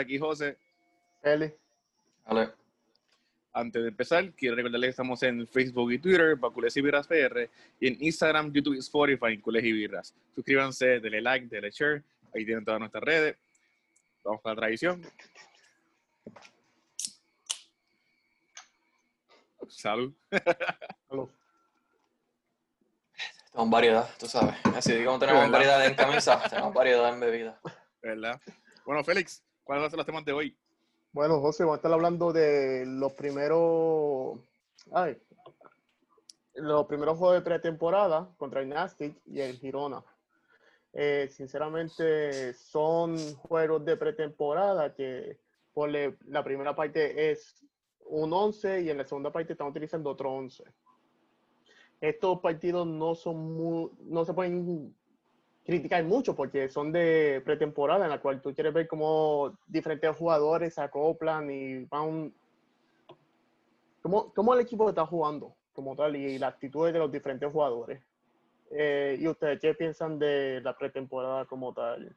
aquí José. Eli. Vale. Antes de empezar, quiero recordarles que estamos en Facebook y Twitter, Bacules y Birras PR, y en Instagram, YouTube y Spotify, en Cules y Birras. Suscríbanse, denle like, denle share, ahí tienen todas nuestras redes. Vamos con la tradición. Salud. Salud. Tenemos variedad, tú sabes. Así como tenemos ¿Verdad? variedad en camisa, tenemos variedad en bebida. ¿Verdad? Bueno, Félix, ¿cuáles van a ser los temas de hoy? Bueno, José, vamos a estar hablando de los primeros. Ay. Los primeros juegos de pretemporada contra el Nastic y el Girona. Eh, sinceramente, son juegos de pretemporada que por la primera parte es un 11 y en la segunda parte están utilizando otro 11. Estos partidos no son muy, no se pueden criticar mucho porque son de pretemporada en la cual tú quieres ver cómo diferentes jugadores se acoplan y van cómo, cómo el equipo está jugando como tal y la actitud de los diferentes jugadores. Eh, ¿Y ustedes qué piensan de la pretemporada como tal?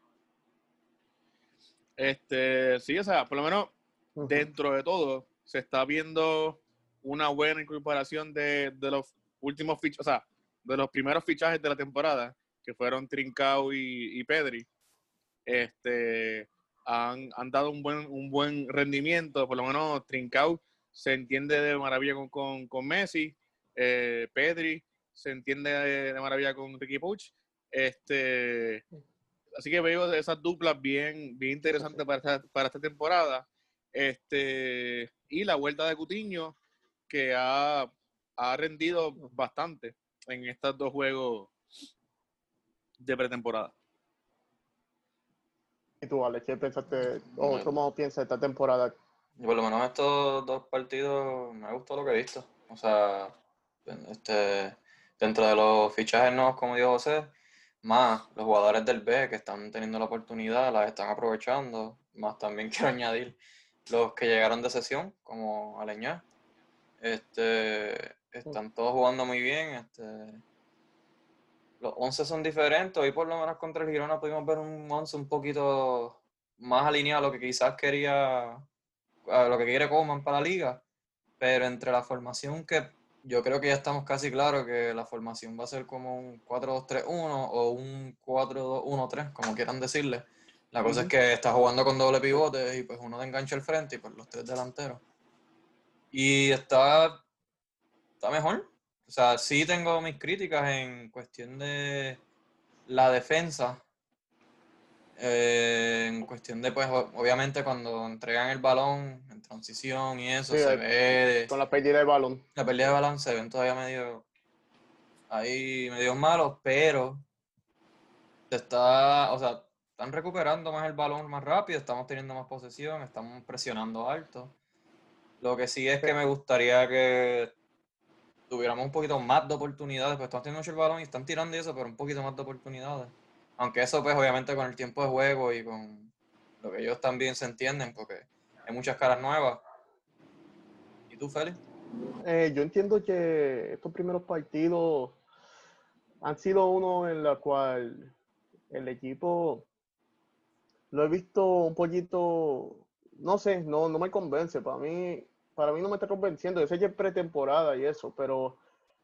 Este, sí, o sea, por lo menos Ujú. dentro de todo, se está viendo una buena incorporación de, de los últimos fichajes, o sea, de los primeros fichajes de la temporada, que fueron Trincao y, y Pedri. Este, han, han dado un buen, un buen rendimiento, por lo menos Trincao se entiende de maravilla con, con, con Messi, eh, Pedri se entiende de, de maravilla con Ricky Puch. Este, así que veo esas duplas bien, bien interesantes para esta, para esta temporada. Este, y la vuelta de Cutiño, que ha, ha rendido bastante en estos dos juegos de pretemporada. ¿Y tú, Alex, qué pensaste o Bueno. cómo piensas esta temporada? Por lo menos estos dos partidos me gustó lo que he visto. O sea, este, dentro de los fichajes nuevos, como dijo José, más los jugadores del B que están teniendo la oportunidad, las están aprovechando. Más también quiero añadir los que llegaron de sesión, como Aleñá. Este, están todos jugando muy bien. Este, los 11 son diferentes. Hoy por lo menos contra el Girona pudimos ver un 11 un poquito más alineado a lo que quizás quería a lo que quiere Coman para la liga, pero entre la formación que yo creo que ya estamos casi claros que la formación va a ser como un 4-2-3-1 o un 4-2-1-3, como quieran decirle. La cosa es Ujú. que está jugando con doble pivote y pues uno de enganche al frente y pues los tres delanteros. Y está, está mejor. O sea, sí tengo mis críticas en cuestión de la defensa, eh, en cuestión de, pues, obviamente cuando entregan el balón en transición y eso, Sí, se eh, ve, Con la pérdida del balón. la pérdida de balón se ven todavía medio, ahí medio malos, pero se está, o sea, están recuperando más el balón más rápido, estamos teniendo más posesión, estamos presionando alto. Lo que sí es que me gustaría que tuviéramos un poquito más de oportunidades, pues estamos teniendo mucho el balón y están tirando eso, pero un poquito más de oportunidades. Aunque eso, pues, obviamente con el tiempo de juego y con lo que ellos también se entienden, porque hay muchas caras nuevas. ¿Y tú, Félix? Eh, yo entiendo que estos primeros partidos han sido uno en la cual el equipo lo he visto un poquito, no sé, no, no me convence. Para mí, para mí no me está convenciendo. Yo sé que es pretemporada y eso, pero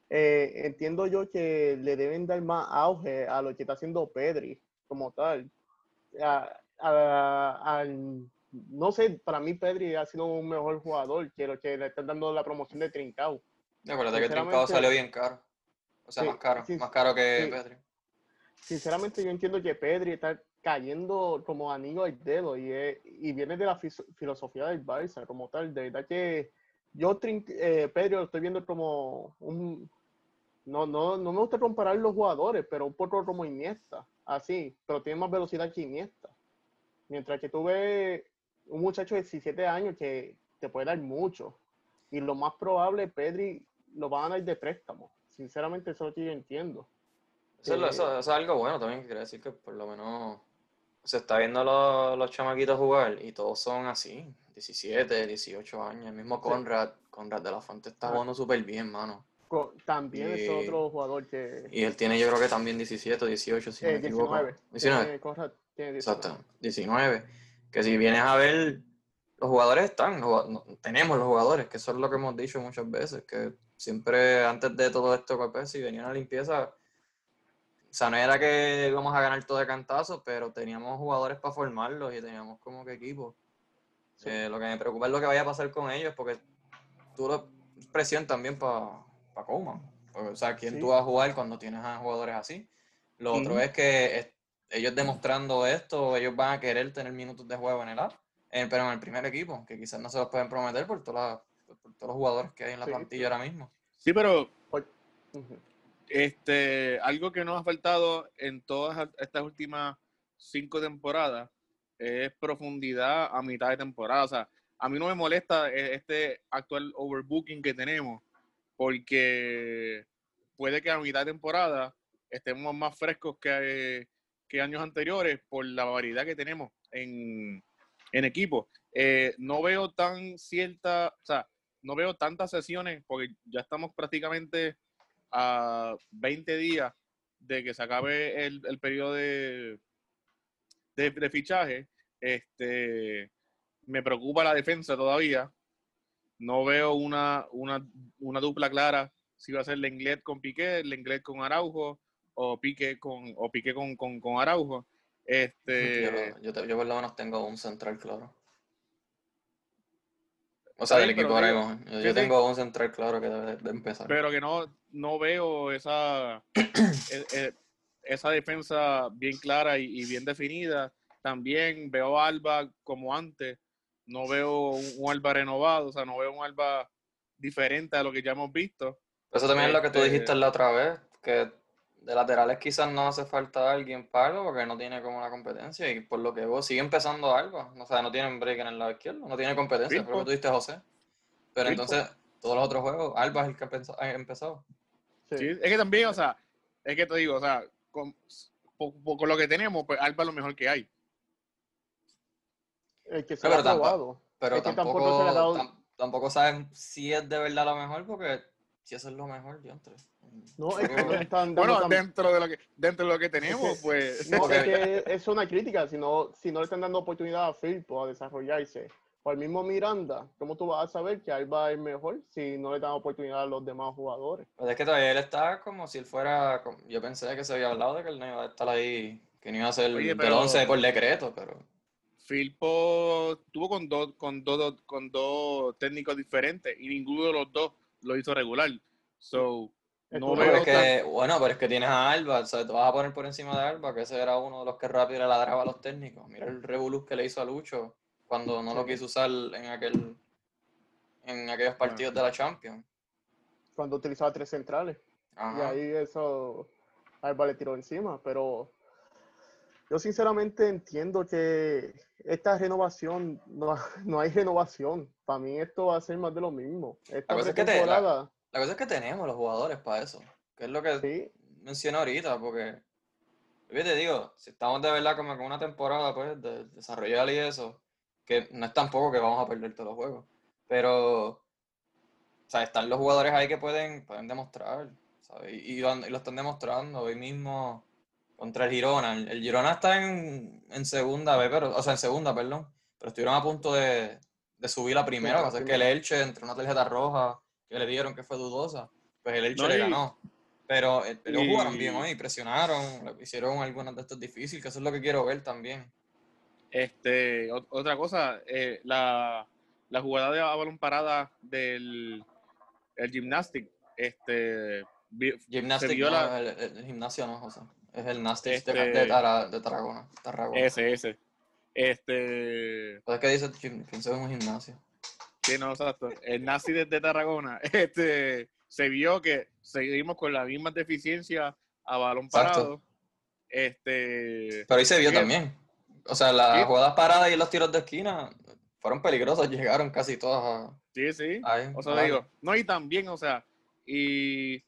eh, entiendo yo que le deben dar más auge a lo que está haciendo Pedri como tal. A- a- no sé, para mí Pedri ha sido un mejor jugador que lo que le están dando la promoción de Trincao. Acuérdate que Trincao salió bien caro. O sea, Sí, más caro, sí, más caro que sí. Pedri. Sinceramente yo entiendo que Pedri está cayendo como anillo al dedo y, es- y viene de la filosofía del Barça como tal. De verdad que yo eh, Pedri lo estoy viendo como un... No, no, no me gusta comparar los jugadores, pero un poco como Iniesta, así, pero tiene más velocidad que Iniesta. Mientras que tú ves un muchacho de 17 años que te puede dar mucho. Y lo más probable, Pedri lo van a dar de préstamo. Sinceramente, eso es lo que yo entiendo. Eso, Eh, eso- eso es algo bueno también, que quiere decir que por lo menos se está viendo los, los chamaquitos jugar y todos son así, 17, 18 años. El mismo Sí. Conrad, Conrad de la Fuente está jugando súper bien, mano. También es otro jugador que... Y él tiene yo creo que también 17 o 18, si no eh, me equivoco. 19. 19. Tiene- Conrad tiene 19. Exacto, 19. que si vienes a ver, los jugadores están, no- tenemos los jugadores, que eso es lo que hemos dicho muchas veces, que siempre antes de todo esto, si venía una limpieza, o sea, no era que íbamos a ganar todo de cantazo, pero teníamos jugadores para formarlos y teníamos como que equipo. Sí. Eh, lo que me preocupa es lo que vaya a pasar con ellos, porque tú lo es presión también para pa Coleman. Porque, o sea, ¿quién Sí. tú vas a jugar cuando tienes a jugadores así? Lo otro Ujú. es que es- ellos demostrando esto, ellos van a querer tener minutos de juego en el app, eh, pero en el primer equipo, que quizás no se los pueden prometer por, todas las- por, por todos los jugadores que hay en la Sí, plantilla ahora mismo. Sí, pero Ujú. Este, algo que nos ha faltado en todas estas últimas cinco temporadas es profundidad a mitad de temporada. O sea, a mí no me molesta eh, este actual overbooking que tenemos, porque puede que a mitad de temporada estemos más frescos que, que años anteriores por la variedad que tenemos en, en equipo. Eh, no veo tan cierta, o sea, no veo tantas sesiones, porque ya estamos prácticamente a 20 días de que se acabe el, el periodo de, de, de fichaje. Este, me preocupa la defensa todavía. No veo una, una, una dupla clara si va a ser Lenglet con Piqué, Lenglet con Araujo o Piqué con, o Piqué con, con, con Araujo. Este, Yo, yo, yo por lo menos tengo un central claro. O sea, del equipo ahora mismo. Yo, yo tengo un central claro que debe de empezar. pero que no, no veo esa, e- e- esa defensa bien clara y, y bien definida. También veo a Alba como antes, no veo un, un Alba renovado, o sea, no veo un Alba diferente a lo que ya hemos visto. Eso también es lo que tú Este- dijiste la otra vez, que de laterales quizás no hace falta alguien para algo porque no tiene como la competencia y por lo que vos sigue empezando Alba, o sea, no tienen break en el lado izquierdo, no tiene competencia, Firpo. por lo que José. Pero Firpo. entonces, todos los otros juegos, Alba es el que ha empezado. Sí. Sí, Es que también, o sea, es que te digo, o sea, con, con lo que tenemos, pues Alba es lo mejor que hay. El que se Pero ha tampoco- probado. Pero Es que tampoco, tampoco se le ha dado- tam- tampoco saben si es de verdad lo mejor porque si eso es lo mejor, yo entre. No, es que no están dando Bueno, dentro de lo que, dentro de lo que tenemos, pues. No, es que es una crítica, si no, si no le están dando oportunidad a Firpo a desarrollarse. O al mismo Miranda, ¿cómo tú vas a saber que Alba es mejor si no le dan oportunidad a los demás jugadores? Pero es que todavía él está como si él fuera. como- Yo pensé que se había hablado de que él no iba a estar ahí, que no iba a ser Oye, del pero- 11 por decreto, pero. Filpo tuvo con dos, con dos, con dos técnicos diferentes y ninguno de los dos lo hizo regular. So, no Pero es que, bueno, pero es que tienes a Alba, o sea, te vas a poner por encima de Alba, que ese era uno de los que rápido le ladraba a los técnicos. Mira el revolú que le hizo a Lucho cuando no lo quiso usar en aquel en aquellos partidos de la Champions. Cuando utilizaba tres centrales. Y ahí eso Alba le tiró encima, pero yo sinceramente entiendo que esta renovación, no, no hay renovación. Para mí esto va a ser más de lo mismo. Esta La cosa es que te- pretemporada, La cosa es que tenemos los jugadores para eso, que es lo que sí, mencioné ahorita, porque yo te digo, si estamos de verdad como con una temporada pues de desarrollar y eso, que no es tampoco que vamos a perder todos los juegos, pero o sea, están los jugadores ahí que pueden, pueden demostrar, ¿sabes? Y, y y lo están demostrando hoy mismo contra el Girona. El, Girona está en, en segunda B, pero, o sea, en segunda, perdón, pero estuvieron a punto de, de subir la primera, la lo que pasa es que el. Elche, entre una tarjeta roja que le dieron que fue dudosa, pues el Elche No, le ganó. Pero eh, jugaron bien hoy, presionaron, hicieron algunas de estos difíciles, que eso es lo que quiero ver también. Este, ot- otra cosa, eh, la, la jugada de balón parada del el gymnastic, este, vi- Gimnastic, vio no, la- el- el gimnasio no, José. Es el Nastic Este- de, de, Tara- de Tarragona. Tarragona. ese, ese, este, Entonces, ¿qué dice? Gim- Pienso en un gimnasio. sí, no, exacto, el nazi desde Tarragona, este, se vio que seguimos con la misma deficiencia a balón Exacto. parado, este, Pero ahí se vio Sí. también. O sea, las Sí. jugadas paradas y los tiros de esquina fueron peligrosas, llegaron casi todas a... sí, sí, ahí, O sea, digo, no, y también, o sea, y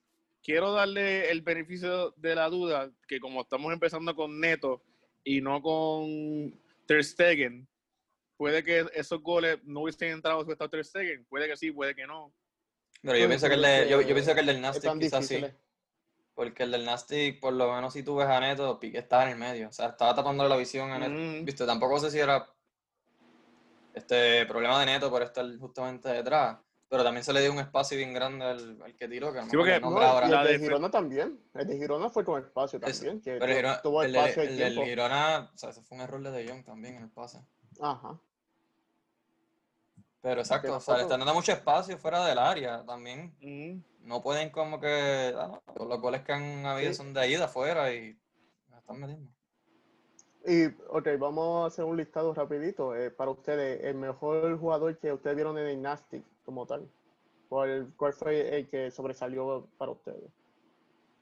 quiero darle el beneficio de la duda que como estamos empezando con Neto y no con Ter Stegen, puede que esos goles no hubiesen entrado si estado Ter Stegen, puede que sí, puede que no. Pero yo pienso que el de, yo, pienso que el del Nastic quizás sí. difíciles. Porque el del Nastic, por lo menos si tú ves a Neto, Piqué estaba en el medio. O sea, estaba tapándole la visión a Neto. Mm. Viste, tampoco sé si era este problema de Neto por estar justamente detrás. Pero también se le dio un espacio bien grande al, al que tiró, que no Sí, porque- el No, ahora. y la el de Girona también. El de Girona fue con espacio Es- también. que Pero el, Girona- tuvo el, espacio y el del tiempo. Girona, o sea, ese fue un error de De Jong también en el pase. Ajá. Pero exacto, o sea, le están dando mucho espacio fuera del área también. Ujú. No pueden como que, ah, no, los goles que han habido Sí. son de ahí, de afuera y están metiendo. Y, ok, vamos a hacer un listado rapidito. eh, para ustedes, el mejor jugador que ustedes vieron en el Nastic como tal. ¿Cuál, cuál fue el que sobresalió para ustedes?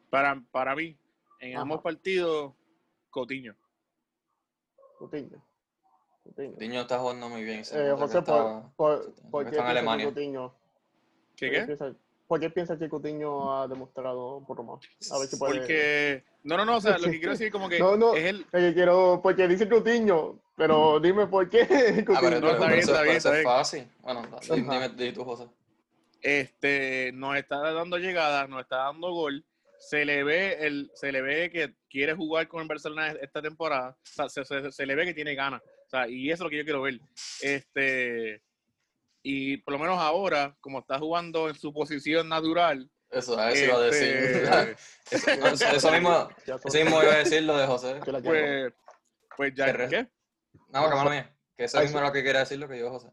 Para, para mí, en Ajá. ambos partidos, Cotiño. Coutinho. Coutinho. Coutinho está jugando muy bien. Eh, José, está- por, por, ¿por qué está en Alemania. Coutinho? ¿Qué ¿por qué? ¿Por qué piensas que Coutinho ha demostrado un poco más? A ver si puede... Porque. No, no, no, o sea, lo que quiero decir como que No, no. es el. Oye, quiero, porque dice Coutinho, pero dime por qué Ah, Coutinho. No, está pero bien, eso, está bien, está es bien. fácil. Bueno, dime, di tú, José. este nos está dando llegadas, nos está dando gol. Se le ve el, se le ve que quiere jugar con el Barcelona esta temporada. O sea, se, se- se le ve que tiene ganas. O sea, y eso es lo que yo quiero ver. Este y por lo menos ahora, como está jugando en su posición natural, Eso, a eso iba a decir. este, eso, eso mismo, eso mismo iba a decir lo de José. pues, pues ya re- ¿qué? No, mala mía. Que eso Ay, mismo sí. es lo que quería decir lo que yo, José.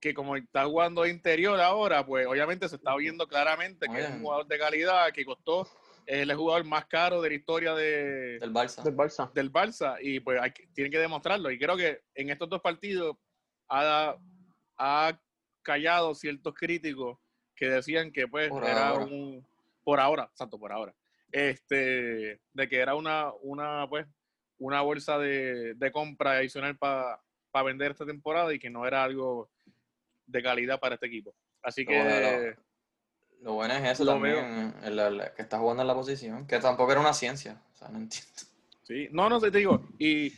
que como está jugando de interior ahora, pues obviamente se está viendo claramente que es un jugador de calidad, que costó es el jugador más caro de la historia de, Del Barça. del Barça. del Barça y pues hay que- tienen que demostrarlo. Y creo que en estos dos partidos ha, ha callado ciertos críticos que decían que pues Por era ahora. un por ahora, santo por ahora, este de que era una una pues una bolsa de, de compra adicional para vender esta temporada y que no era algo de calidad para este equipo. Así bueno, que Lo bueno es eso Lo también, el- el- que está jugando en la posición, que tampoco era una ciencia. O sea, no entiendo. Sí, no, no, te digo, y,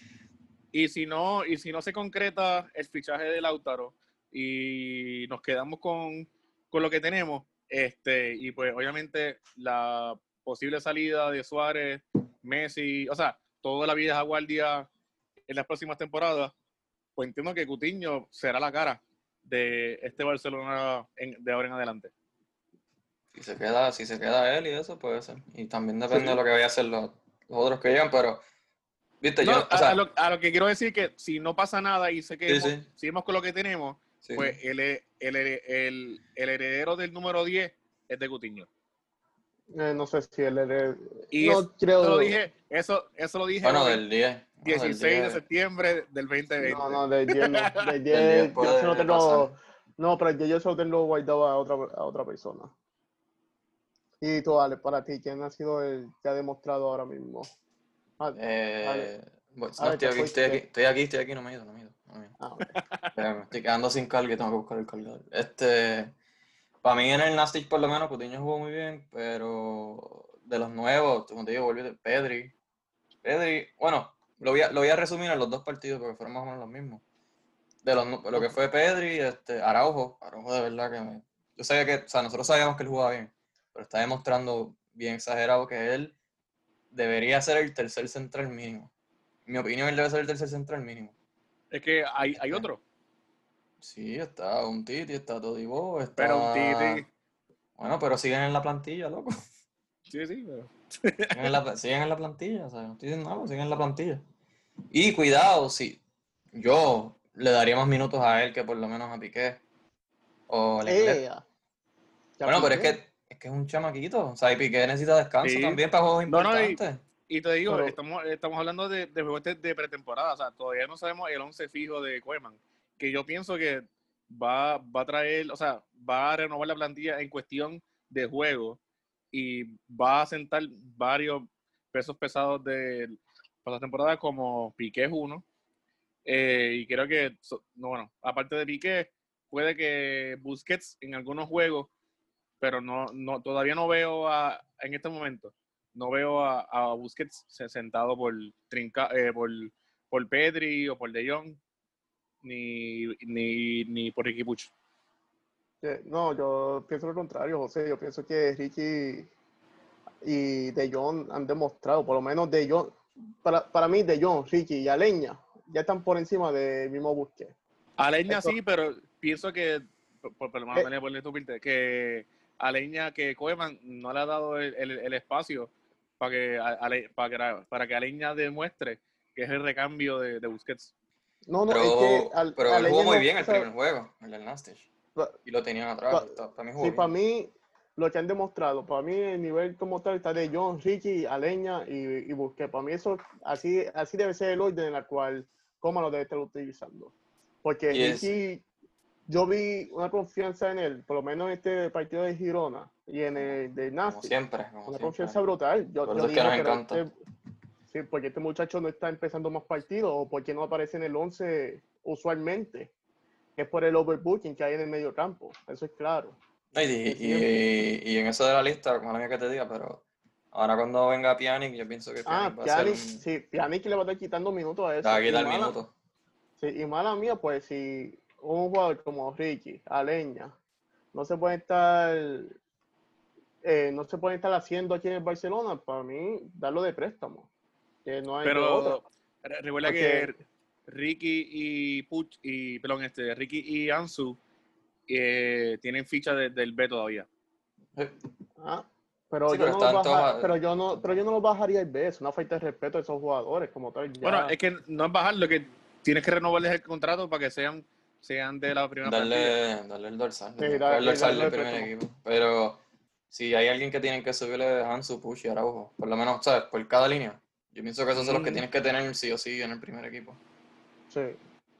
y si no, y si no se concreta el fichaje de Lautaro y nos quedamos con, con lo que tenemos, este, y pues obviamente la posible salida de Suárez, Messi, o sea, toda la vida guardia en las próximas temporadas, pues entiendo que Cutiño será la cara de este Barcelona en- de ahora en adelante. Si se queda, si se queda él y eso puede ser. Y también depende de lo que vaya a hacer los, los otros que llegan, pero viste, No, yo, o a, sea, a lo, a lo que quiero decir que si no pasa nada y sé que Sí, sí. seguimos con lo que tenemos, sí, pues el, el, el, el- el heredero del número 10 es de Cutiño. Eh, no sé si él es... Y no eso, creo... lo dije, eso, eso lo dije bueno, del 10. no, del 16 de 10. septiembre del 2020. No, no, de 10 no. De 10 10 yo puede se lo tengo... No, pero el 10 yo se lo tengo guardado a otra, a otra persona. Y tú, Ale, para ti, ¿quién ha sido el que ha demostrado ahora mismo? Ah, Eh, Vale. No, Vale, estoy, aquí, estoy, aquí, estoy aquí, estoy aquí, no me he ido, no me he ido. no me he ido. ah, me estoy quedando sin carga y tengo que buscar el cargador. Este, para mí en el Nastic por lo menos, Coutinho jugó muy bien, pero de los nuevos, como te digo, volví de Pedri. Pedri, bueno, lo voy, a, lo voy a resumir en los dos partidos porque fueron más o menos los mismos. De los, lo que fue Pedri, este, Araujo, Araujo de verdad que me... Yo sabía que, o sea, nosotros sabíamos que él jugaba bien, pero está demostrando bien exagerado que él debería ser el tercer central mínimo. En mi opinión, él debe ser el tercer central mínimo. Es que hay, hay otro, Sí, está un Titi, está Todibo, está... pero un Titi. Bueno, pero siguen en la plantilla, loco. Sí, sí, pero- Siguen en la, siguen en la plantilla, o sea, no estoy diciendo nada, siguen en la plantilla. Y cuidado, sí, yo le daría más minutos a él que por lo menos a Piqué. O a Eh, Bueno, pero es que, es que es un chamaquito, o sea, y Piqué necesita descanso Sí. también para juegos No, no, y- importantes. Y te digo, Pero- estamos, estamos hablando de, de juegos de, de pretemporada, o sea, todavía no sabemos el 11 fijo de Koeman, que yo pienso que va, va a traer, o sea, va a renovar la plantilla en cuestión de juego y va a sentar varios pesos pesados de para la temporada como Piqué es uno, eh, y creo que, no, bueno, aparte de Piqué, puede que Busquets en algunos juegos, pero no, no todavía no veo a, en este momento no veo a, a Busquets se- sentado por, Trinca, eh, por, por Pedri o por De Jong, ni, ni, ni por Ricky Puch. Eh, No, yo pienso lo contrario, José. Yo pienso que Ricky y De Jong han demostrado, por lo menos De Jong, para, para mí De Jong, Ricky y Aleña ya están por encima del mismo Busquets. Aleña Esto- sí, pero pienso que, por, por, Eh. que Aleña, que Koeman no le ha dado el, el- el espacio para que, Ale- para, que, para que Aleña demuestre que es el recambio de, de Busquets. No, no, Pero, es que al- pero él Aleña jugó muy no- bien el o sea, primer juego, el del Y lo tenían atrás. Pa- mí jugó Sí, bien. para mí, lo que han demostrado, para mí el nivel como tal está de John, Ricky, Aleña y, y Busquets. Para mí eso, así, así debe ser el orden en el cual Coma lo debe estar utilizando. Porque Ricky, yo vi una confianza en él, por lo menos en este partido de Girona y en el de Como Nasti. siempre. Como Una siempre. confianza brutal. Yo, yo es que digo, nos este- sí, porque este muchacho no está empezando más partidos o porque no aparece en el 11 usualmente. Es por el overbooking que hay en el medio campo. Eso es claro. Y, y- y- y en eso de la lista, mala mía que te diga, pero ahora cuando venga Pjanic, yo pienso que Ah, Pjanic va a ser un- sí, Pjanic le va a estar quitando minutos a eso. va a quitar minutos. sí, y mala mía, pues si un jugador como Ricky, Aleña, no se puede estar eh, no se puede estar haciendo aquí en el Barcelona, para mí, darlo de préstamo. Que no hay de Pero recuerda Porque- que Ricky y Puch y perdón, este Ricky y Ansu eh, tienen ficha de- del B todavía. Eh, Ah, pero, Sí, yo pero no baja- todos- pero yo no, pero yo no los bajaría el B, es una falta de respeto a esos jugadores como tal. ya. Bueno, es que no es bajar, lo que tienes que renovarles el contrato para que sean sean de la primera partida. Darle, darle el dorsal. Sí, darle darle- el dorsal del el primer equipo. Pero si hay alguien que tienen que subirle a Hansu, Push y Araujo, por lo menos, ¿sabes? Por cada línea. Yo pienso que esos son los que Mm. tienes que tener sí o sí en el primer equipo. Sí.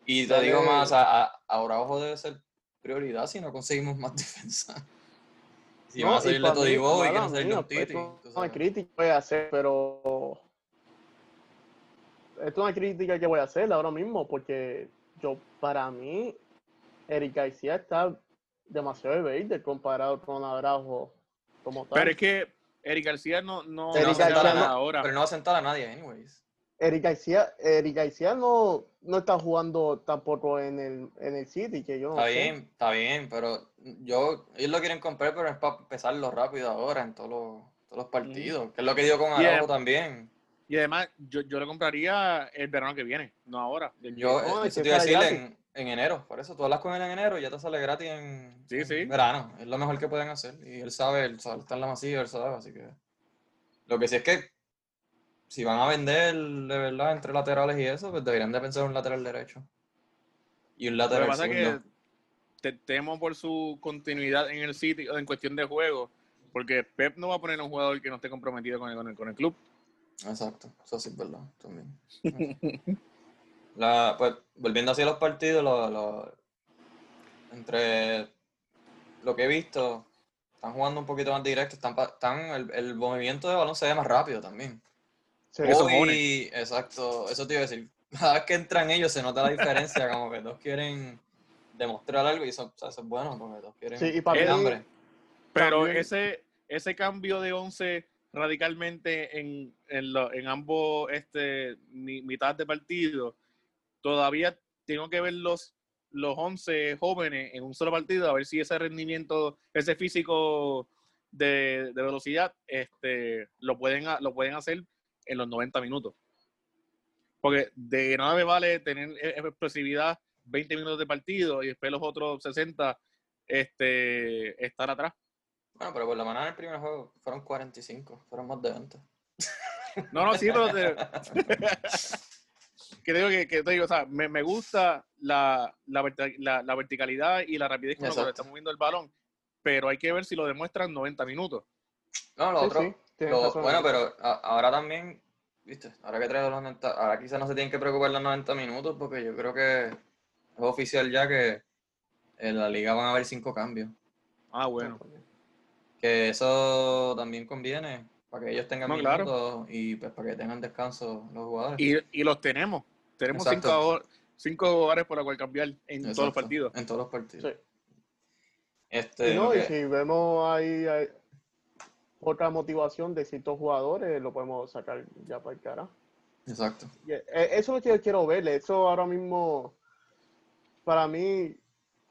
Y te Dale- digo más, a, a, Araujo debe ser prioridad si no conseguimos más defensa. Si No, a salir y de pa' mí, Todibo y de mía, un Titi. esto tú es crítica que voy a hacer, pero esto es una crítica que voy a hacer ahora mismo, porque yo, para mí, Eric García está demasiado verde comparado con Araujo como tal. Pero es que Eric García no, no, Sí, no no Eric se García habla no- ahora. Pero no va a sentar a nadie, anyways. Eric García, Eric García no, no está jugando tampoco en el, en el City, que yo no Está sé. bien, está bien, pero yo, ellos lo quieren comprar, pero es para empezarlo rápido ahora en todos los, todos los partidos. Que es lo que digo con Yeah. Araujo también. Y además, yo, yo lo compraría el verano que viene, no ahora. Yo, No, es eso te iba a decir en, en enero. Por eso tú hablas con él en enero y ya te sale gratis en, Sí, en sí. verano. Es lo mejor que pueden hacer. Y él sabe, él sabe, está en la masilla, él sabe, así que. Lo que sí es que si van a vender de verdad entre laterales y eso, pues deberían de pensar en un lateral derecho. Y un Lo que lateral pasa es que te, temo por su continuidad en el City en cuestión de juego, porque Pep no va a poner a un jugador que no esté comprometido con el, con el, con el club. Exacto, eso sí es verdad, también. La, pues, volviendo hacia los partidos, lo- lo- entre lo que he visto, están jugando un poquito más directo, están, están el, el movimiento de balón se ve más rápido también. Sí. Eso Hoy, exacto, eso te iba a decir. Cada vez que entran ellos se nota la diferencia, como que todos quieren demostrar algo y eso, o sea, eso es bueno, porque todos quieren Sí, y para mí- hambre. Pero También- ese, ese cambio de 11 radicalmente en, en, lo- en ambos este, mi- mitad de partido, todavía tengo que ver los, los 11 jóvenes en un solo partido, a ver si ese rendimiento, ese físico de, de velocidad, este, lo, pueden, lo pueden hacer en los 90 minutos. Porque de nada me vale tener e- expresividad 20 minutos de partido y después los otros 60 este, estar atrás. Bueno, pero por la manera en el primer juego fueron 45, fueron más de 20. No, no, sí, pero te, digo que, que te digo, o sea, me, me gusta la, la, la- la verticalidad y la rapidez con la que está moviendo el balón, pero hay que ver si lo demuestran 90 minutos. No, lo Sí, otro, sí, lo- bueno, pero a- ahora también, viste, ahora que trae los 90, ahora quizás no se tienen que preocupar los 90 minutos porque yo creo que es oficial ya que en la liga van a haber cinco cambios. Ah, bueno. Que eso también conviene para que ellos tengan No, claro. minutos y pues para que tengan descanso los jugadores. Y, y los tenemos. Tenemos Exacto. cinco, hogares por la cual cambiar en todos los partidos. En todos los partidos. Sí. Este, Y no, y si vemos ahí, ahí otra motivación de ciertos jugadores, lo podemos sacar ya para el cara. Exacto. Y, eh, Eso es lo que yo quiero ver. Eso ahora mismo, para mí,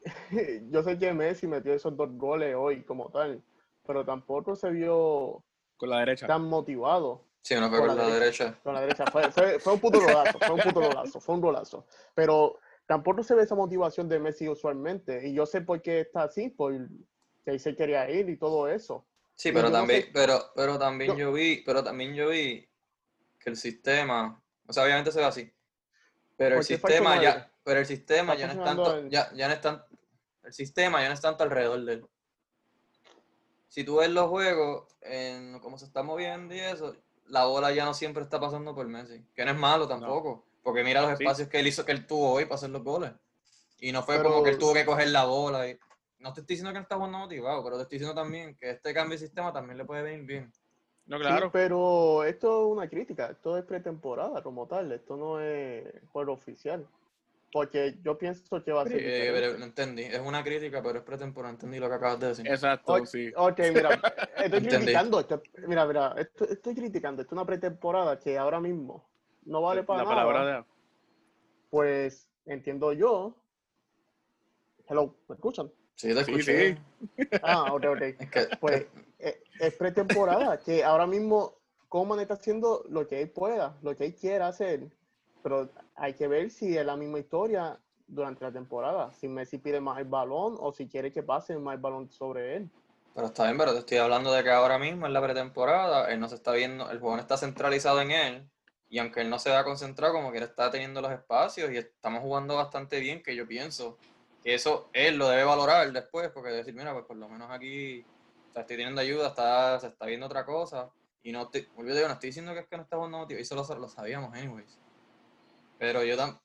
yo sé que Messi metió esos dos goles hoy como tal, pero tampoco se vio Con la derecha. tan motivado Sí, uno fue Por por la la derecha. con la derecha. Fue, fue, fue un puto golazo, fue un puto golazo, fue un golazo. Pero tampoco se ve esa motivación de Messi usualmente. Y yo sé por qué está así, porque él se quería ir y todo eso. Sí, pero no también, sé- pero, pero también Yo- yo vi, pero también yo vi que el sistema, o sea, obviamente se ve así, pero el sistema ya, pero el sistema ya no es funcionando tanto, el- ya, ya no es tan, el sistema ya no es tanto alrededor de él. Si tú ves los juegos, en cómo se está moviendo y eso, la bola ya no siempre está pasando por Messi, que no es malo tampoco, porque mira los Sí. espacios que él hizo, que él tuvo hoy para hacer los goles. Y no fue Pero- como que él tuvo que coger la bola. Y... No te estoy diciendo que no está jugando motivado, pero te estoy diciendo también que este cambio de sistema también le puede venir bien. No, Sí, claro. pero esto es una crítica, esto es pretemporada como tal, esto no es juego oficial. Porque yo pienso que va a ser Eh, pero no entendí, es una crítica, pero es pretemporada, entendí lo que acabas de decir. Exacto, sí. ok, mira, estoy Entendí. criticando, esto, mira, mira, esto- estoy criticando, esto es una pretemporada que ahora mismo no vale para La nada. palabra de... Pues entiendo yo. Hello, ¿me escuchan? Sí, te Sí, escuché. sí. Ah, ok, ok. Es que, Pues eh, es pretemporada, que ahora mismo Coman está haciendo lo que él pueda, lo que él quiera hacer, pero hay que ver si es la misma historia durante la temporada, si Messi pide más el balón o si quiere que pase más el balón sobre él. Pero está bien, pero te estoy hablando de que ahora mismo en la pretemporada, él no se está viendo, el juego está centralizado en él, y aunque él no se va a concentrar, como que él está teniendo los espacios y estamos jugando bastante bien, que yo pienso que eso él lo debe valorar después, porque decir, mira, pues por lo menos aquí o sea, estoy teniendo ayuda, está, se está viendo otra cosa, y no te digo, no estoy diciendo que es que no está jugando motivado, y eso lo, lo sabíamos anyways. Pero yo tam-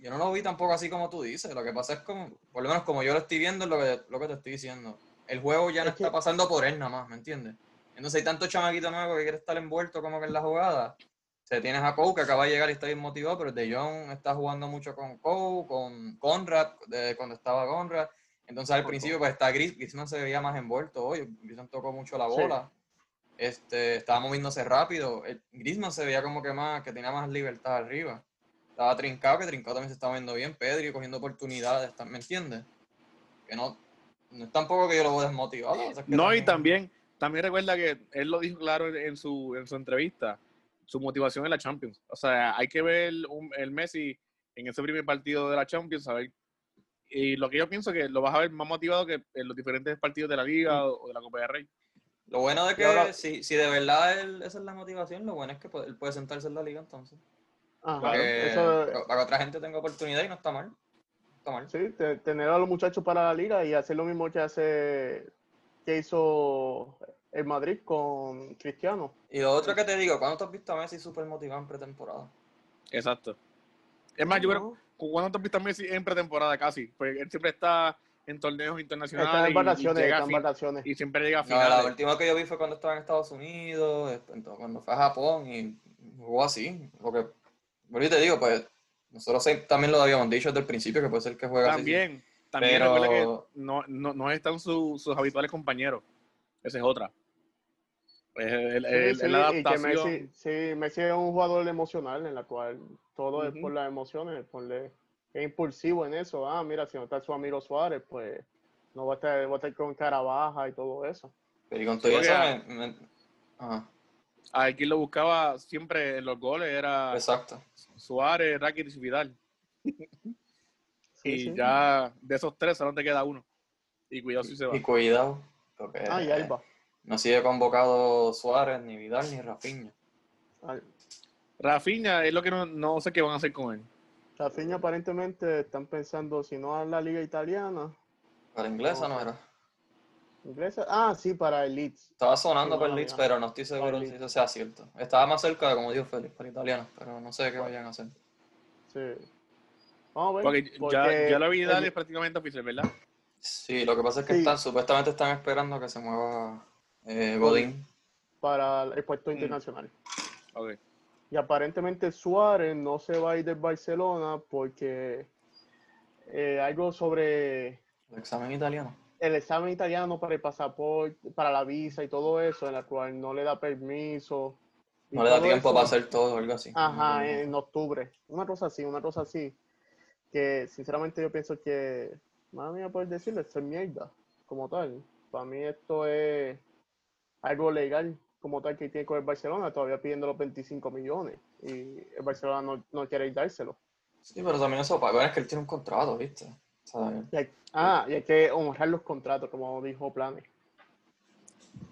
yo no lo vi tampoco así como tú dices, lo que pasa es como, por lo menos como yo lo estoy viendo, es lo que, lo que te estoy diciendo. El juego ya no Es que- está pasando por él nada más, ¿me entiendes? Entonces hay tanto chamaquito nuevo que quiere estar envuelto como que en la jugada. O sea, tienes a Cole que acaba de llegar y está bien motivado, pero De Jong está jugando mucho con Cole, con Conrad, de cuando estaba Conrad. Entonces al principio pues está Gris, Griezmann se veía más envuelto hoy, Griezmann tocó mucho la Sí. bola. Este, estaba moviéndose rápido. Griezmann se veía como que más, que tenía más libertad arriba. Estaba trincado, que trincado también se estaba viendo bien. Pedri cogiendo oportunidades, ¿me entiendes? Que no, no es tampoco que yo lo veo desmotivado. o sea, es que No, y también, también recuerda que él lo dijo claro en, su, en su entrevista, su motivación en la Champions. O sea, hay que ver un- el Messi en ese primer partido de la Champions, a ver. Y lo que yo pienso que lo vas a ver más motivado que en los diferentes partidos de la Liga o, o de la Copa del Rey. Lo bueno de que ahora- si, si de verdad él- esa es la motivación, lo bueno es que él puede sentarse en la liga entonces. Ajá, Porque eso- para para que otra gente tenga oportunidad y no está mal. Está mal. Sí, te- tener a los muchachos para la liga y hacer lo mismo que hace que hizo el Madrid con Cristiano. Y lo otro que te digo, ¿cuándo te has visto a Messi súper motivado en pretemporada? Exacto. Es más, yo creo. ¿cuándo te has visto a Messi en pretemporada casi? Porque él siempre está en torneos internacionales Está en y- y, vacaciones, llega está a en fin- vacaciones. y siempre llega a No, la finales. última que yo vi fue cuando estaba en Estados Unidos, entonces, cuando fue a Japón y jugó así. Porque, bueno, y te digo, pues, nosotros también lo habíamos dicho desde el principio que puede ser que juegue así. También, también Pero- recuerda que no, no, no están su- sus habituales compañeros. Esa es otra. Es, el- Sí, el- sí, la y que adaptación. Messi, sí, Messi es un jugador emocional en la cual todo es por las emociones, por le- es impulsivo en eso. Ah, mira, si no está su amigo Suárez, pues no va a estar, va a estar con cara baja y todo eso. Pero y con todo eso, me- me- Ajá, A quien lo buscaba siempre en los goles era exacto. Suárez, Rakitic y Vidal. Sí, y sí. ya de esos tres solo te queda uno. Y cuidado si se va. Y cuidado, porque Ah, y Alba. no sigue convocado Suárez, ni Vidal, ni Rafinha. Al- Rafinha es lo que no, no sé qué van a hacer con él. Rafinha aparentemente están pensando, si no a la liga italiana, Para inglesa No, no era. Inglesa. Ah, sí, para el Leeds. Estaba sonando Sí, por bueno, Leeds, pero no estoy seguro Para si eso sea cierto. Estaba más cerca de, como dijo Félix, para italiano, pero no sé qué vayan a hacer. Sí. Vamos a ver. Porque, ya, porque ya lo vi Vidal el- es prácticamente oficial, ¿verdad? Sí, lo que pasa es que Sí. están, supuestamente están esperando que se mueva eh, Godín. para el puesto Mm. internacional. Ok. Y aparentemente Suárez no se va a ir del Barcelona porque eh, algo sobre El examen italiano. El examen italiano para el pasaporte, para la visa y todo eso, en la cual no le da permiso. No le da tiempo eso. para hacer todo algo así. Ajá, en octubre. Una cosa así, una cosa así. Que sinceramente yo pienso que, madre mía, poder decirlo, esto es mierda, como tal. Para mí esto es algo legal, como tal, que tiene con el Barcelona, todavía pidiendo los 25 millones. Y el Barcelona no, no quiere dárselo. Sí, pero también eso para es que él tiene un contrato, ¿viste? ¿Sabes? Y hay- ah, y hay que honrar los contratos, como dijo Plane.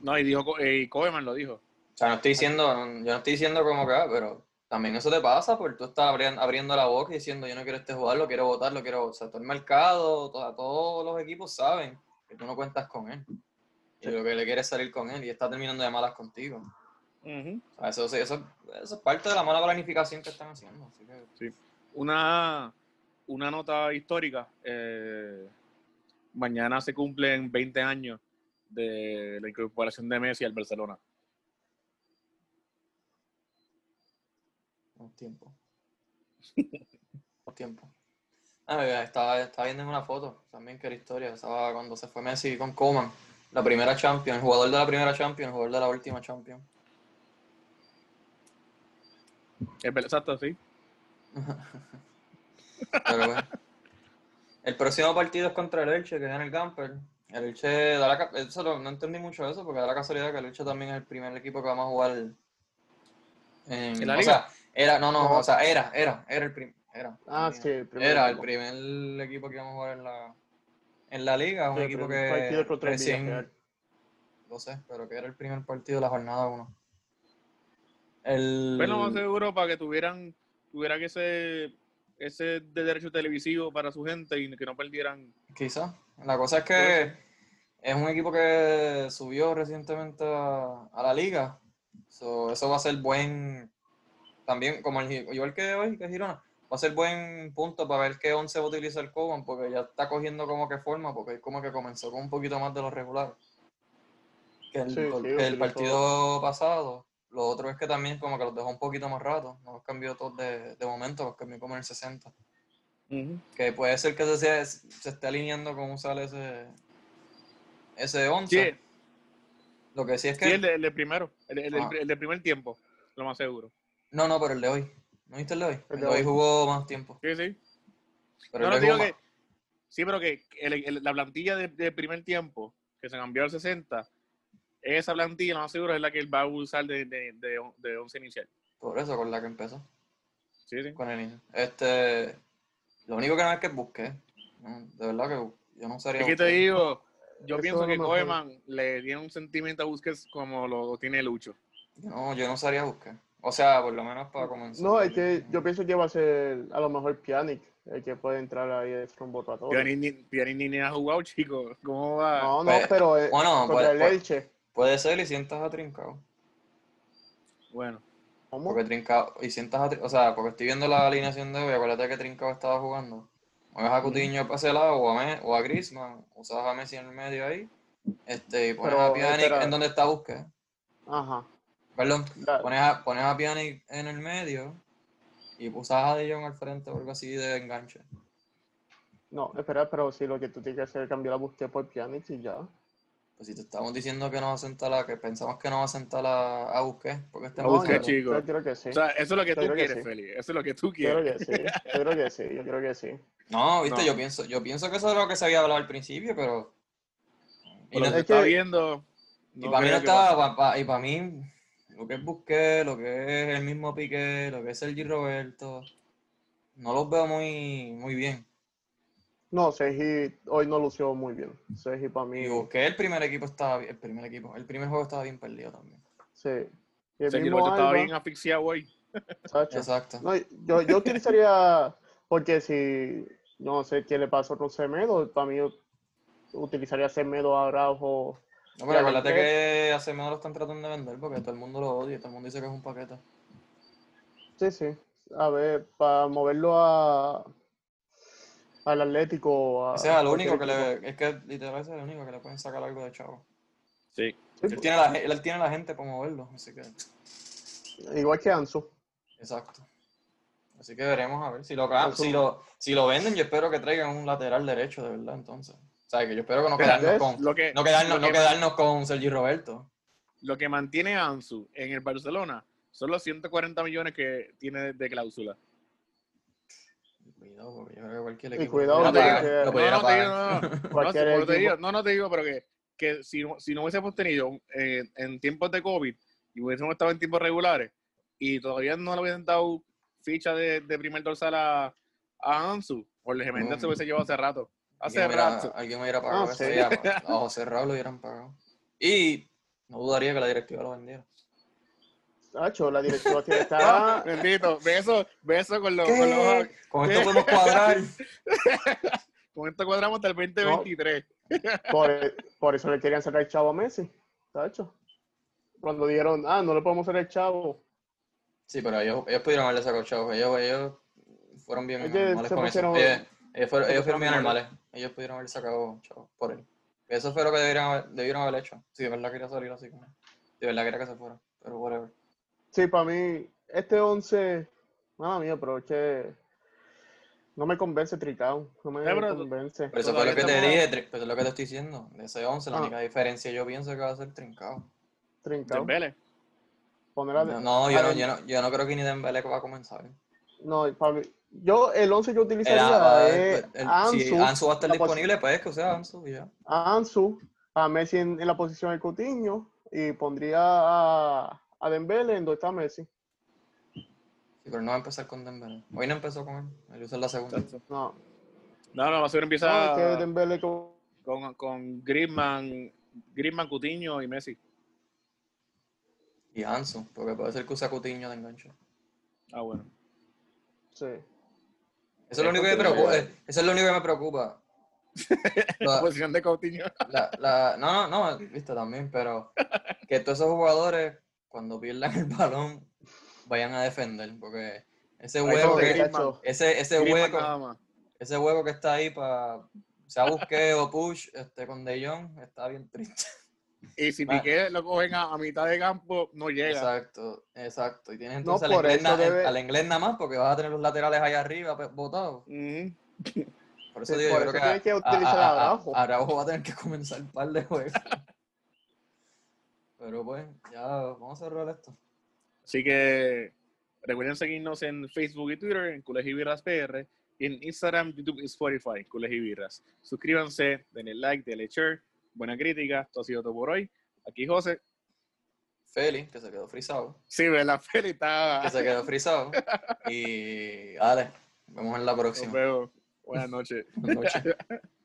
No, y dijo, eh, y Koeman lo dijo. O sea, no estoy diciendo, yo no estoy diciendo como que, ah, pero también eso te pasa porque tú estás abriendo, abriendo la boca y diciendo yo no quiero este jugador, lo quiero votar, lo quiero, o sea, todo el mercado, to- todos los equipos saben que tú no cuentas con él. Y lo que le quieres salir con él y está terminando de malas contigo. O sea, eso, eso, eso es parte de la mala planificación que están haciendo. Así que, Una, una nota histórica. eh, mañana se cumplen 20 años de la incorporación de Messi al Barcelona. un tiempo. un tiempo. Ah, estaba, estaba viendo en una foto también que era historia. Estaba cuando se fue Messi con Coman. La primera Champions, el jugador de la primera Champions, el jugador de la última Champions. Es exacto, sí. Pero bueno. El próximo partido es contra el Elche, que es en el Camper. El Elche, da la eso lo- no entendí mucho eso, porque da la casualidad que el Elche también es el primer equipo que vamos a jugar en, ¿En la o liga? sea, era, no, no, No. o sea, era, era, era el primer, era. Ah, el sí, el primer Era el equipo. primer equipo que íbamos a jugar en la, en la liga, un Sí, equipo que recién, lo sé, pero que era el primer partido de la jornada 1. El, Pero más seguro para que tuvieran, tuvieran ese, ese de derecho televisivo para su gente y que no perdieran. Quizá. La cosa es que Puede es un equipo que subió recientemente a, a la liga. So, eso va a ser buen. También, como el, igual que hoy, que Girona, va a ser buen punto para ver qué 11 va a utilizar Coban, porque ya está cogiendo como que forma, porque es como que comenzó con un poquito más de los regulares. Que el, Sí, sí, que el utilizó- partido pasado. Lo otro es que también como que los dejó un poquito más rato. No los cambió todos de, de momento, los cambió como en el 60. Que puede ser que se, se, se esté alineando con usar ese, ese 11. Sí, Lo que sí es que. sí, el, de, el de primero, el, el- Ah. el de primer tiempo, lo más seguro. No, no, pero el de hoy. ¿No viste el de hoy? El, de hoy hoy. jugó más tiempo. Sí, sí. Pero No, no digo que. Sí, pero que la plantilla de, de primer tiempo, que se cambió al 60, esa plantilla, lo más seguro, es la que él va a usar de, de, de, on- de 11 inicial. Por eso, con la que empezó. Sí, sí. Con el inicio. Este. Lo único que no es que busqué. ¿no? De verdad que yo no usaría. Es que te digo, yo Eso pienso que. Koeman le tiene un sentimiento a Busquets como lo tiene Lucho. No, yo no usaría buscar. O sea, por lo menos para comenzar. No, es que yo pienso que va a ser a lo mejor Pjanic el que puede entrar ahí de trombotratorio. Pianini, Pianini ni ha jugado, chico. ¿Cómo va? No, no, Pues, pero eh, bueno, contra pues- el pues- Elche. Puede ser y sientas a Trincao. Bueno, ¿Cómo? Porque Trincao, y sientas a o sea, porque estoy viendo la alineación de hoy, acuérdate que Trincao estaba jugando. Mueves a Coutinho para ese lado o a, Me- o a Griezmann, usas a Messi en el medio ahí, este, y pones Pero, a Pjanic espera. en donde está Busquets. Ajá. Perdón, pones a, pones a Pjanic en el medio y usas a De Jong al frente o algo así de enganche. No, espera, pero si lo que tú tienes que hacer es cambiar la búsqueda por Pjanic y ya. Pues si te estamos diciendo que no va a sentar a, que pensamos que no va a sentar a, a Busquets, porque este A no No, Busquets, chico. Yo creo que sí. o sea, eso es lo que Yo tú creo que quieres, sí. Feli. Eso es lo que tú Yo creo quieres. que sí. Yo creo que sí. Yo creo que sí. No, viste, No. yo pienso, yo pienso que eso es lo que se había hablado al principio, pero. Y no- que es está que- viendo. Y para mí no que estaba, ser. pa- pa- y para mí, lo que es Busquets, lo que es el mismo Piqué, lo que es Sergi Roberto, no los veo muy, muy bien. No, Sergi hoy no lució muy bien. Sergi para mí. Y Busquets, el primer equipo estaba bien- el primer equipo, el primer juego estaba bien perdido también. Sí. Y el Sergio mismo estaba Alba, bien asfixiado hoy. Sacho. Exacto. No, yo, yo utilizaría, porque si no sé qué le pasó con Semedo, para mí utilizaría Semedo, Araujo. No, pero acuérdate que hace menos lo están tratando de vender porque todo el mundo lo odia, todo el mundo dice que es un paquete. Sí, sí. A ver, para moverlo a al Atlético. A, es el cualquier único que le, es que literal ese es el único que le pueden sacar algo de chavo. Sí. Él tiene la, él tiene la gente para moverlo, así que. Igual que Ansu. Exacto. Así que veremos a ver. Si lo, Eso- si lo, si lo venden, yo espero que traigan un lateral derecho, de verdad, entonces. O sea, que yo espero que no quedarnos es con, Lo que, no quedarnos, lo no que- quedarnos con Sergi Roberto. lo que mantiene a Ansu en el Barcelona son los 140 millones que tiene de cláusula. Cuidado, porque yo creo que cualquier Y equipo cuidado No, no te digo, no, no. No, te digo- no, no te digo, pero que, que si, no, si no hubiésemos tenido eh, en tiempos de COVID y hubiésemos estado en tiempos regulares y todavía no le hubiesen dado ficha de, de primer dorsal a, a Ansu. Jorge Méndez se Mm. hubiese llevado hace rato. Hace Alguien me hubiera- rato. Alguien me hubiera pagado Ah, eso. sí. ya, A José Raúl lo hubieran pagado. Y no dudaría que la directiva lo vendiera. Tacho, la directiva tiene que estar. Bendito. Beso, beso con los, con los- Con esto podemos cuadrar. Con esto cuadramos hasta el 2023. Por, por eso le querían sacar el chavo a Messi. Tacho. Cuando dijeron, ah, no le podemos hacer el chavo. Sí, pero ellos, ellos pudieron haberle sacado chavos. Ellos, ellos fueron bien Ellos normales con pusieron- eso. Ellos, ellos fueron, se ellos fueron bien normales. Ellos pudieron haber sacado chavos por él. Eso fue lo que debieron haber, debieron haber hecho. Si de verdad quería salir así con él. De verdad quería que se fuera. Pero whatever. Sí, para mí, este 11, nada mía, pero es que no me convence Tricao. No me Sí, pero- convence. Pero eso fue lo que te dije, pues es lo que te estoy diciendo. De ese 11, la Ah. única diferencia yo pienso que va a ser trincado. Trincao. Dembele. Poner a- No, no, yo no, yo no, yo no creo que ni Dembele va a comenzar. No, para mí, yo el 11 que El- utilizaría ah, es el- a si Ansu, Ansu va a estar disponible, pues que sea Ansu y ya. a Ansu, a Messi en, en la posición de Coutinho y pondría a, a Dembele en donde está Messi. Sí, pero no va a empezar con Dembele. Hoy no empezó con él. Él usa la segunda. No, No, no, va a ser no, empieza es que Dembele como- con, con Griezmann, Griezmann, Coutinho y Messi. Y Ansu, porque puede ser que use a Coutinho de enganche. Ah, bueno. sí. Eso es lo único que me preocupa. eh, Eso es lo único que me preocupa. La La- posición de Coutinho. la- la- no, no, no, viste también, pero que todos esos jugadores, cuando pierdan el balón, vayan a defender, porque ese hueco no, que, Griezmann. Ese, ese hueco, ese hueco que está ahí para sea busque o push este, con De Jong, está bien triste. Y si Ah. Piqué lo cogen a, a mitad de campo, no llega. Exacto, exacto. Y tienes No, entonces al, por inglés eso na- debe- al inglés nada más, porque vas a tener los laterales ahí arriba pe- botados. Por eso digo, por yo eso creo que, que a- utilizar a- a a- Araujo. Araujo va a tener que comenzar un par de juegos. Pero pues, ya vamos a cerrar esto. Así que recuerden seguirnos en Facebook y Twitter, en Colegio Birras PR, y en Instagram, YouTube y Spotify, Colegio Birras. Suscríbanse, denle like, denle share, buena crítica. Esto ha sido todo por hoy. Aquí José. Feli, que se quedó frisado. Sí, ¿verdad? Feli está. Que se quedó frisado. Y dale, nos vemos en la Nos próxima. vemos. Buenas noches. Buenas noches.